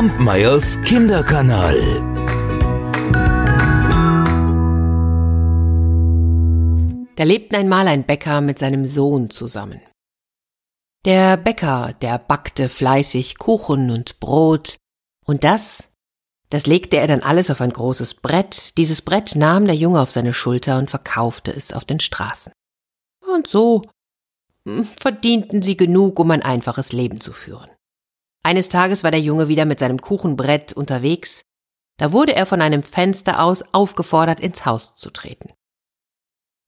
Kampmeyers Kinderkanal. Da lebten einmal ein Bäcker mit seinem Sohn zusammen. Der Bäcker, der backte fleißig Kuchen und Brot, und das, das legte er dann alles auf ein großes Brett, dieses Brett nahm der Junge auf seine Schulter und verkaufte es auf den Straßen. Und so hm, verdienten sie genug, um ein einfaches Leben zu führen. Eines Tages war der Junge wieder mit seinem Kuchenbrett unterwegs, da wurde er von einem Fenster aus aufgefordert, ins Haus zu treten.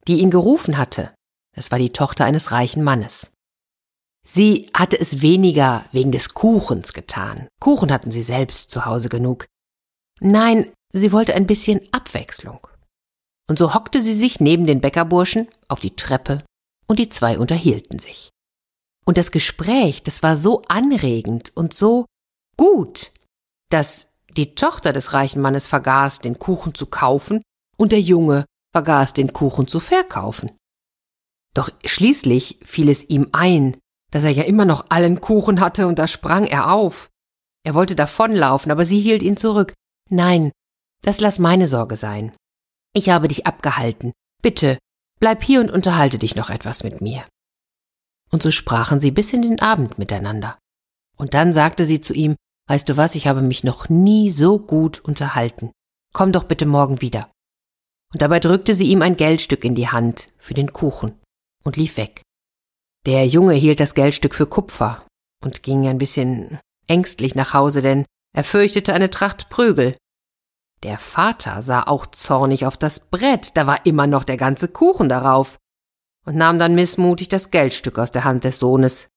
Die ihn gerufen hatte, das war die Tochter eines reichen Mannes. Sie hatte es weniger wegen des Kuchens getan. Kuchen hatten sie selbst zu Hause genug. Nein, sie wollte ein bisschen Abwechslung. Und so hockte sie sich neben den Bäckerburschen auf die Treppe und die zwei unterhielten sich. Und das Gespräch, das war so anregend und so gut, dass die Tochter des reichen Mannes vergaß, den Kuchen zu kaufen und der Junge vergaß, den Kuchen zu verkaufen. Doch schließlich fiel es ihm ein, dass er ja immer noch allen Kuchen hatte, und da sprang er auf. Er wollte davonlaufen, aber sie hielt ihn zurück. Nein, das lass meine Sorge sein. Ich habe dich abgehalten. Bitte, bleib hier und unterhalte dich noch etwas mit mir. Und so sprachen sie bis in den Abend miteinander. Und dann sagte sie zu ihm, Weißt du was, ich habe mich noch nie so gut unterhalten. Komm doch bitte morgen wieder. Und dabei drückte sie ihm ein Geldstück in die Hand für den Kuchen und lief weg. Der Junge hielt das Geldstück für Kupfer und ging ein bisschen ängstlich nach Hause, denn er fürchtete eine Tracht Prügel. Der Vater sah auch zornig auf das Brett, da war immer noch der ganze Kuchen darauf, und nahm dann missmutig das Geldstück aus der Hand des Sohnes.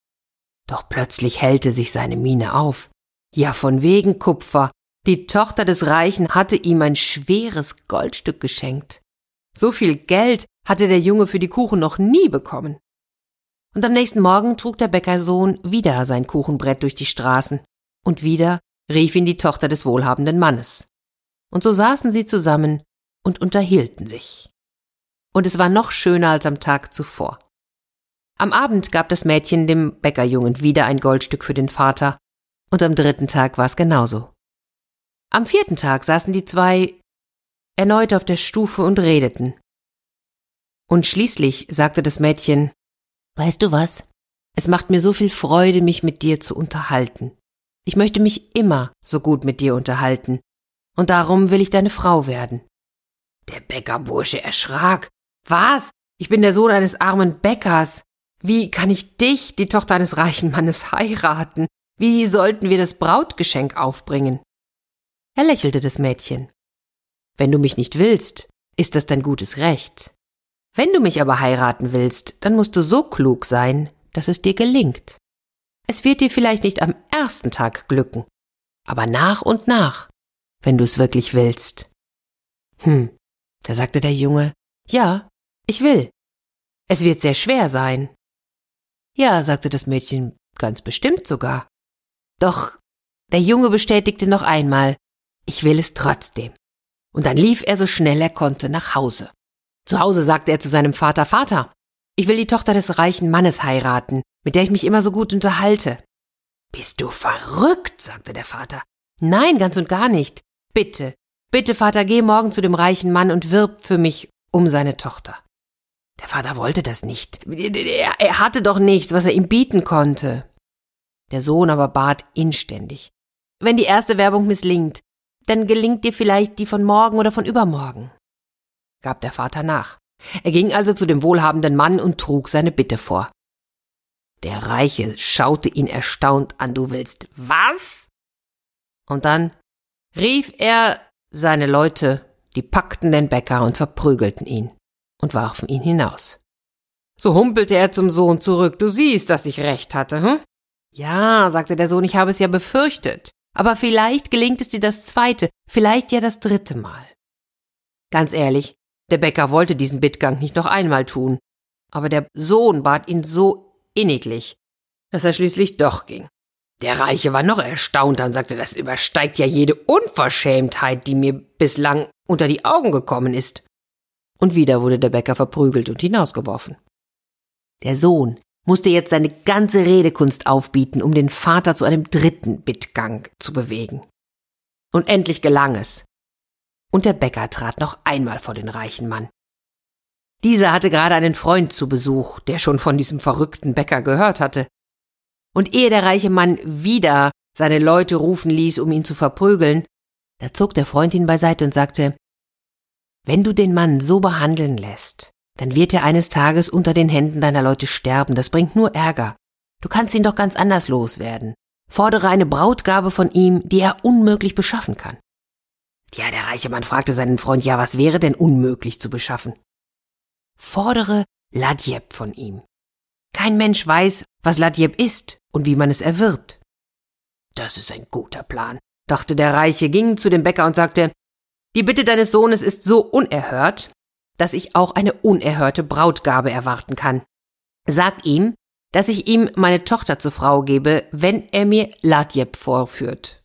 Doch plötzlich hellte sich seine Miene auf. Ja, von wegen Kupfer. Die Tochter des Reichen hatte ihm ein schweres Goldstück geschenkt. So viel Geld hatte der Junge für die Kuchen noch nie bekommen. Und am nächsten Morgen trug der Bäckersohn wieder sein Kuchenbrett durch die Straßen, und wieder rief ihn die Tochter des wohlhabenden Mannes. Und so saßen sie zusammen und unterhielten sich. Und es war noch schöner als am Tag zuvor. Am Abend gab das Mädchen dem Bäckerjungen wieder ein Goldstück für den Vater, und am dritten Tag war es genauso. Am vierten Tag saßen die zwei erneut auf der Stufe und redeten. Und schließlich sagte das Mädchen Weißt du was? Es macht mir so viel Freude, mich mit dir zu unterhalten. Ich möchte mich immer so gut mit dir unterhalten, und darum will ich deine Frau werden. Der Bäckerbursche erschrak. Was? Ich bin der Sohn eines armen Bäckers. Wie kann ich dich, die Tochter eines reichen Mannes, heiraten? Wie sollten wir das Brautgeschenk aufbringen? Er lächelte das Mädchen. Wenn du mich nicht willst, ist das dein gutes Recht. Wenn du mich aber heiraten willst, dann musst du so klug sein, dass es dir gelingt. Es wird dir vielleicht nicht am ersten Tag glücken, aber nach und nach, wenn du es wirklich willst. Hm, da sagte der Junge, ja, ich will. Es wird sehr schwer sein. Ja, sagte das Mädchen, ganz bestimmt sogar. Doch der Junge bestätigte noch einmal, ich will es trotzdem. Und dann lief er so schnell er konnte nach Hause. Zu Hause sagte er zu seinem Vater, Vater, ich will die Tochter des reichen Mannes heiraten, mit der ich mich immer so gut unterhalte. Bist du verrückt? sagte der Vater. Nein, ganz und gar nicht. Bitte, bitte, Vater, geh morgen zu dem reichen Mann und wirb für mich um seine Tochter. Der Vater wollte das nicht. Er hatte doch nichts, was er ihm bieten konnte. Der Sohn aber bat inständig. Wenn die erste Werbung misslingt, dann gelingt dir vielleicht die von morgen oder von übermorgen gab der Vater nach. Er ging also zu dem wohlhabenden Mann und trug seine Bitte vor. Der Reiche schaute ihn erstaunt an, du willst was? Und dann rief er seine Leute, die packten den Bäcker und verprügelten ihn und warfen ihn hinaus. So humpelte er zum Sohn zurück. Du siehst, dass ich recht hatte, hm? Ja, sagte der Sohn, ich habe es ja befürchtet. Aber vielleicht gelingt es dir das zweite, vielleicht ja das dritte Mal. Ganz ehrlich, der Bäcker wollte diesen Bittgang nicht noch einmal tun, aber der Sohn bat ihn so inniglich, dass er schließlich doch ging. Der Reiche war noch erstaunter und sagte, das übersteigt ja jede Unverschämtheit, die mir bislang unter die Augen gekommen ist. Und wieder wurde der Bäcker verprügelt und hinausgeworfen. Der Sohn musste jetzt seine ganze Redekunst aufbieten, um den Vater zu einem dritten Bittgang zu bewegen. Und endlich gelang es. Und der Bäcker trat noch einmal vor den reichen Mann. Dieser hatte gerade einen Freund zu Besuch, der schon von diesem verrückten Bäcker gehört hatte. Und ehe der reiche Mann wieder seine Leute rufen ließ, um ihn zu verprügeln, da zog der Freund ihn beiseite und sagte, wenn du den Mann so behandeln lässt, dann wird er eines Tages unter den Händen deiner Leute sterben, das bringt nur Ärger. Du kannst ihn doch ganz anders loswerden. Fordere eine Brautgabe von ihm, die er unmöglich beschaffen kann. Ja, der reiche Mann fragte seinen Freund, ja, was wäre denn unmöglich zu beschaffen? Fordere Ladjeb von ihm. Kein Mensch weiß, was Ladjeb ist und wie man es erwirbt. Das ist ein guter Plan, dachte der Reiche, ging zu dem Bäcker und sagte, die Bitte deines Sohnes ist so unerhört, dass ich auch eine unerhörte Brautgabe erwarten kann. Sag ihm, dass ich ihm meine Tochter zur Frau gebe, wenn er mir Ladjeb vorführt.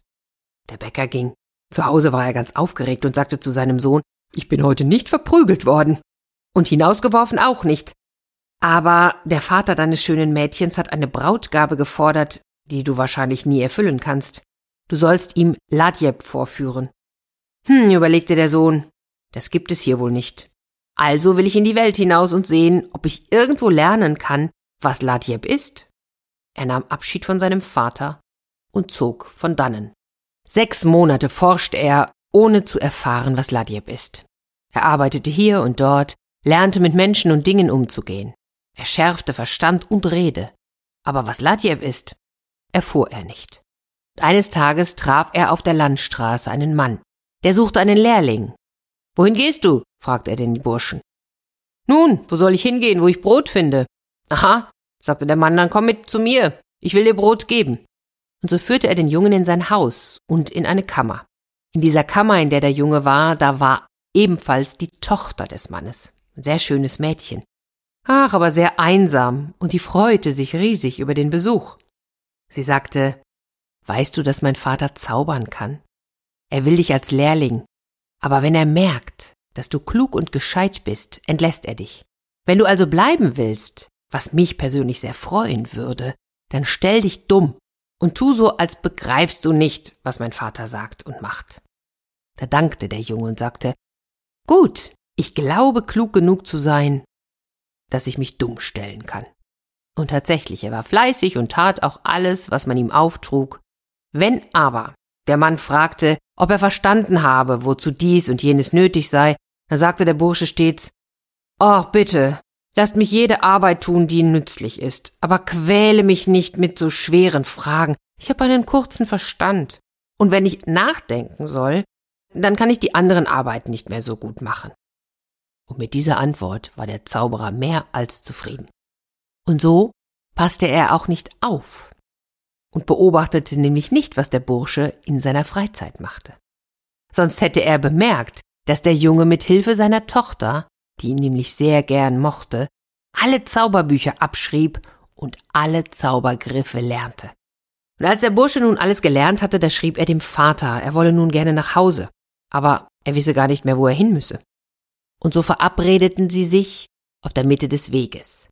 Der Bäcker ging. Zu Hause war er ganz aufgeregt und sagte zu seinem Sohn, ich bin heute nicht verprügelt worden. Und hinausgeworfen auch nicht. Aber der Vater deines schönen Mädchens hat eine Brautgabe gefordert, die du wahrscheinlich nie erfüllen kannst. Du sollst ihm Ladjeb vorführen. Hm, überlegte der Sohn, das gibt es hier wohl nicht. Also will ich in die Welt hinaus und sehen, ob ich irgendwo lernen kann, was Ladjeb ist. Er nahm Abschied von seinem Vater und zog von dannen. Sechs Monate forschte er, ohne zu erfahren, was Ladjeb ist. Er arbeitete hier und dort, lernte mit Menschen und Dingen umzugehen. Er schärfte Verstand und Rede. Aber was Ladjeb ist, erfuhr er nicht. Eines Tages traf er auf der Landstraße einen Mann. Der suchte einen Lehrling. Wohin gehst du? fragte er den Burschen. Nun, wo soll ich hingehen, wo ich Brot finde? Aha, sagte der Mann, dann komm mit zu mir. Ich will dir Brot geben. Und so führte er den Jungen in sein Haus und in eine Kammer. In dieser Kammer, in der der Junge war, da war ebenfalls die Tochter des Mannes. Ein sehr schönes Mädchen. Ach, aber sehr einsam, und die freute sich riesig über den Besuch. Sie sagte, Weißt du, dass mein Vater zaubern kann? Er will dich als Lehrling, aber wenn er merkt, dass du klug und gescheit bist, entlässt er dich. Wenn du also bleiben willst, was mich persönlich sehr freuen würde, dann stell dich dumm und tu so, als begreifst du nicht, was mein Vater sagt und macht. Da dankte der Junge und sagte, Gut, ich glaube klug genug zu sein, dass ich mich dumm stellen kann. Und tatsächlich, er war fleißig und tat auch alles, was man ihm auftrug. Wenn aber der Mann fragte, ob er verstanden habe, wozu dies und jenes nötig sei, da sagte der Bursche stets, Ach bitte, lasst mich jede Arbeit tun, die nützlich ist, aber quäle mich nicht mit so schweren Fragen, ich habe einen kurzen Verstand, und wenn ich nachdenken soll, dann kann ich die anderen Arbeiten nicht mehr so gut machen. Und mit dieser Antwort war der Zauberer mehr als zufrieden. Und so passte er auch nicht auf und beobachtete nämlich nicht, was der Bursche in seiner Freizeit machte. Sonst hätte er bemerkt, dass der Junge mit Hilfe seiner Tochter, die ihn nämlich sehr gern mochte, alle Zauberbücher abschrieb und alle Zaubergriffe lernte. Und als der Bursche nun alles gelernt hatte, da schrieb er dem Vater, er wolle nun gerne nach Hause, aber er wisse gar nicht mehr, wo er hin müsse. Und so verabredeten sie sich auf der Mitte des Weges.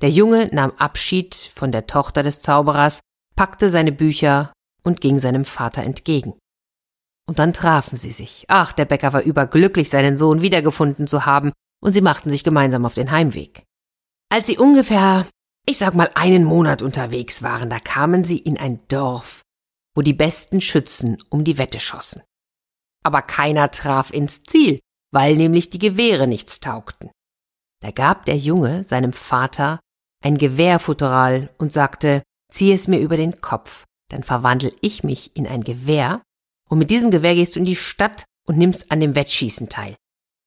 Der Junge nahm Abschied von der Tochter des Zauberers, packte seine Bücher und ging seinem Vater entgegen. Und dann trafen sie sich. Ach, der Bäcker war überglücklich, seinen Sohn wiedergefunden zu haben, und sie machten sich gemeinsam auf den Heimweg. Als sie ungefähr, ich sag mal, einen Monat unterwegs waren, da kamen sie in ein Dorf, wo die besten Schützen um die Wette schossen. Aber keiner traf ins Ziel, weil nämlich die Gewehre nichts taugten. Da gab der Junge seinem Vater ein Gewehrfutteral und sagte, zieh es mir über den Kopf, dann verwandel ich mich in ein Gewehr und mit diesem Gewehr gehst du in die Stadt und nimmst an dem Wettschießen teil.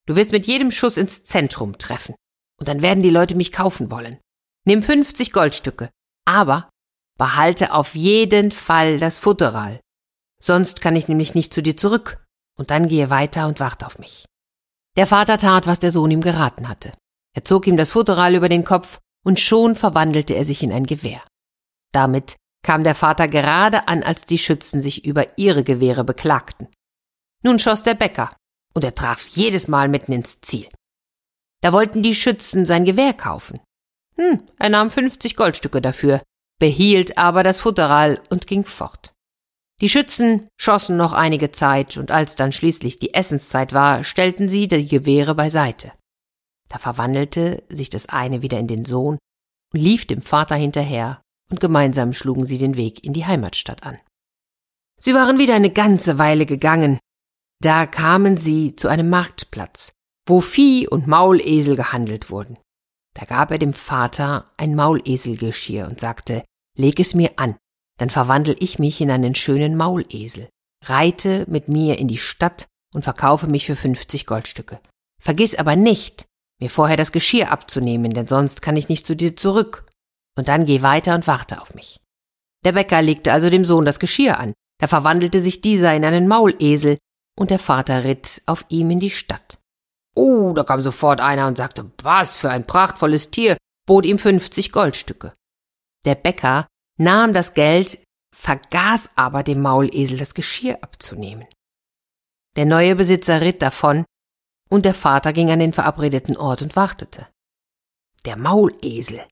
Du wirst mit jedem Schuss ins Zentrum treffen. Und dann werden die Leute mich kaufen wollen. Nimm 50 Goldstücke. Aber behalte auf jeden Fall das Futteral. Sonst kann ich nämlich nicht zu dir zurück. Und dann gehe weiter und warte auf mich. Der Vater tat, was der Sohn ihm geraten hatte. Er zog ihm das Futteral über den Kopf und schon verwandelte er sich in ein Gewehr. Damit kam der Vater gerade an, als die Schützen sich über ihre Gewehre beklagten. Nun schoss der Bäcker, und er traf jedes Mal mitten ins Ziel. Da wollten die Schützen sein Gewehr kaufen. Hm, er nahm 50 Goldstücke dafür, behielt aber das Futteral und ging fort. Die Schützen schossen noch einige Zeit, und als dann schließlich die Essenszeit war, stellten sie die Gewehre beiseite. Da verwandelte sich das eine wieder in den Sohn und lief dem Vater hinterher, und gemeinsam schlugen sie den Weg in die Heimatstadt an. Sie waren wieder eine ganze Weile gegangen, da kamen sie zu einem Marktplatz, wo Vieh und Maulesel gehandelt wurden. Da gab er dem Vater ein Mauleselgeschirr und sagte, leg es mir an, dann verwandel ich mich in einen schönen Maulesel, reite mit mir in die Stadt und verkaufe mich für 50 Goldstücke. Vergiss aber nicht, mir vorher das Geschirr abzunehmen, denn sonst kann ich nicht zu dir zurück. Und dann geh weiter und warte auf mich. Der Bäcker legte also dem Sohn das Geschirr an, da verwandelte sich dieser in einen Maulesel, und der Vater ritt auf ihm in die Stadt. Oh, da kam sofort einer und sagte, was für ein prachtvolles Tier, bot ihm fünfzig Goldstücke. Der Bäcker nahm das Geld, vergaß aber dem Maulesel das Geschirr abzunehmen. Der neue Besitzer ritt davon, und der Vater ging an den verabredeten Ort und wartete. Der Maulesel,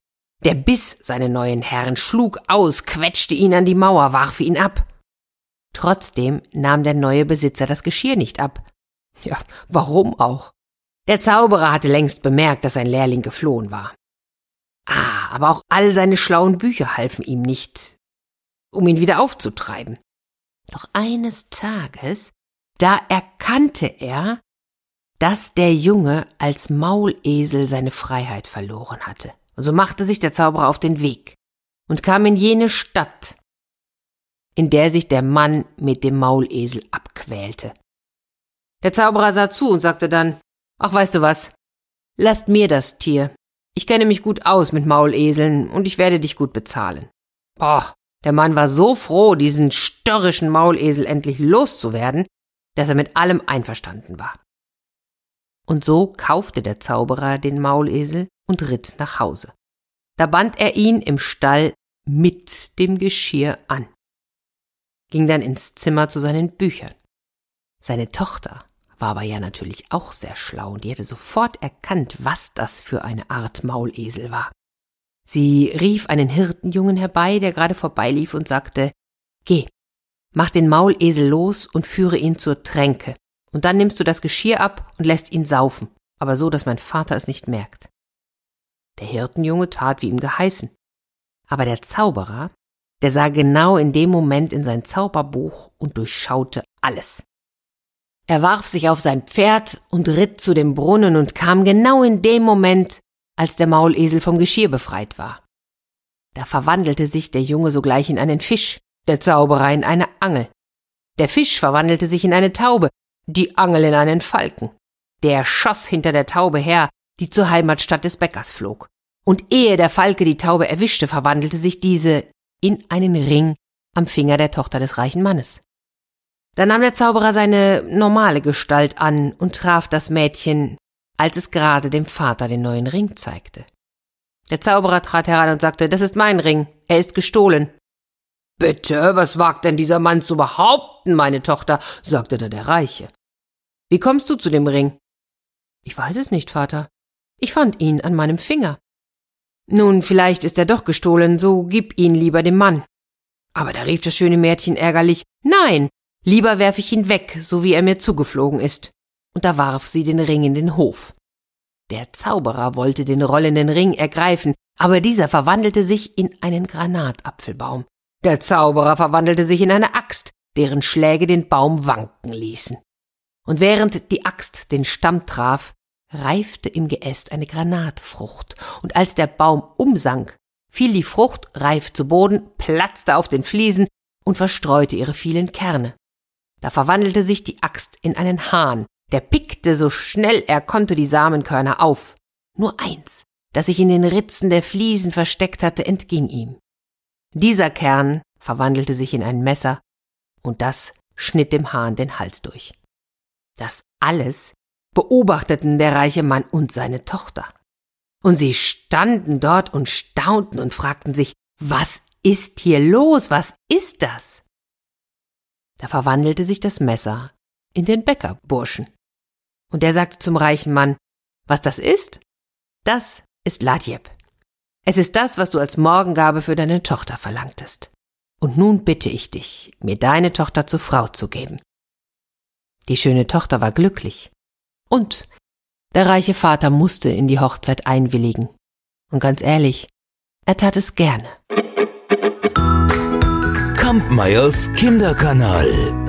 der biss seinen neuen Herrn, schlug aus, quetschte ihn an die Mauer, warf ihn ab. Trotzdem nahm der neue Besitzer das Geschirr nicht ab. Ja, warum auch? Der Zauberer hatte längst bemerkt, dass sein Lehrling geflohen war. Ah, aber auch all seine schlauen Bücher halfen ihm nicht, um ihn wieder aufzutreiben. Doch eines Tages, da erkannte er, dass der Junge als Maulesel seine Freiheit verloren hatte. Und so machte sich der Zauberer auf den Weg und kam in jene Stadt, in der sich der Mann mit dem Maulesel abquälte. Der Zauberer sah zu und sagte dann, ach weißt du was, lasst mir das Tier. Ich kenne mich gut aus mit Mauleseln und ich werde dich gut bezahlen. Boah, der Mann war so froh, diesen störrischen Maulesel endlich loszuwerden, dass er mit allem einverstanden war. Und so kaufte der Zauberer den Maulesel und ritt nach Hause. Da band er ihn im Stall mit dem Geschirr an ging dann ins Zimmer zu seinen Büchern. Seine Tochter war aber ja natürlich auch sehr schlau und die hätte sofort erkannt, was das für eine Art Maulesel war. Sie rief einen Hirtenjungen herbei, der gerade vorbeilief und sagte, Geh, mach den Maulesel los und führe ihn zur Tränke, und dann nimmst du das Geschirr ab und lässt ihn saufen, aber so, dass mein Vater es nicht merkt. Der Hirtenjunge tat, wie ihm geheißen. Aber der Zauberer der sah genau in dem Moment in sein Zauberbuch und durchschaute alles. Er warf sich auf sein Pferd und ritt zu dem Brunnen und kam genau in dem Moment, als der Maulesel vom Geschirr befreit war. Da verwandelte sich der Junge sogleich in einen Fisch, der Zauberer in eine Angel. Der Fisch verwandelte sich in eine Taube, die Angel in einen Falken. Der schoss hinter der Taube her, die zur Heimatstadt des Bäckers flog. Und ehe der Falke die Taube erwischte, verwandelte sich diese in einen Ring am Finger der Tochter des reichen Mannes. Da nahm der Zauberer seine normale Gestalt an und traf das Mädchen, als es gerade dem Vater den neuen Ring zeigte. Der Zauberer trat heran und sagte, das ist mein Ring, er ist gestohlen. Bitte, was wagt denn dieser Mann zu behaupten, meine Tochter? sagte da der Reiche. Wie kommst du zu dem Ring? Ich weiß es nicht, Vater. Ich fand ihn an meinem Finger. Nun, vielleicht ist er doch gestohlen, so gib ihn lieber dem Mann. Aber da rief das schöne Mädchen ärgerlich Nein, lieber werf ich ihn weg, so wie er mir zugeflogen ist. Und da warf sie den Ring in den Hof. Der Zauberer wollte den rollenden Ring ergreifen, aber dieser verwandelte sich in einen Granatapfelbaum. Der Zauberer verwandelte sich in eine Axt, deren Schläge den Baum wanken ließen. Und während die Axt den Stamm traf, reifte im Geäst eine Granatfrucht, und als der Baum umsank, fiel die Frucht reif zu Boden, platzte auf den Fliesen und verstreute ihre vielen Kerne. Da verwandelte sich die Axt in einen Hahn, der pickte so schnell er konnte die Samenkörner auf. Nur eins, das sich in den Ritzen der Fliesen versteckt hatte, entging ihm. Dieser Kern verwandelte sich in ein Messer, und das schnitt dem Hahn den Hals durch. Das alles beobachteten der reiche Mann und seine Tochter. Und sie standen dort und staunten und fragten sich, was ist hier los? Was ist das? Da verwandelte sich das Messer in den Bäckerburschen. Und der sagte zum reichen Mann, was das ist? Das ist Ladjeb. Es ist das, was du als Morgengabe für deine Tochter verlangtest. Und nun bitte ich dich, mir deine Tochter zur Frau zu geben. Die schöne Tochter war glücklich. Und der reiche Vater musste in die Hochzeit einwilligen. Und ganz ehrlich, er tat es gerne. Kampmeyers Kinderkanal.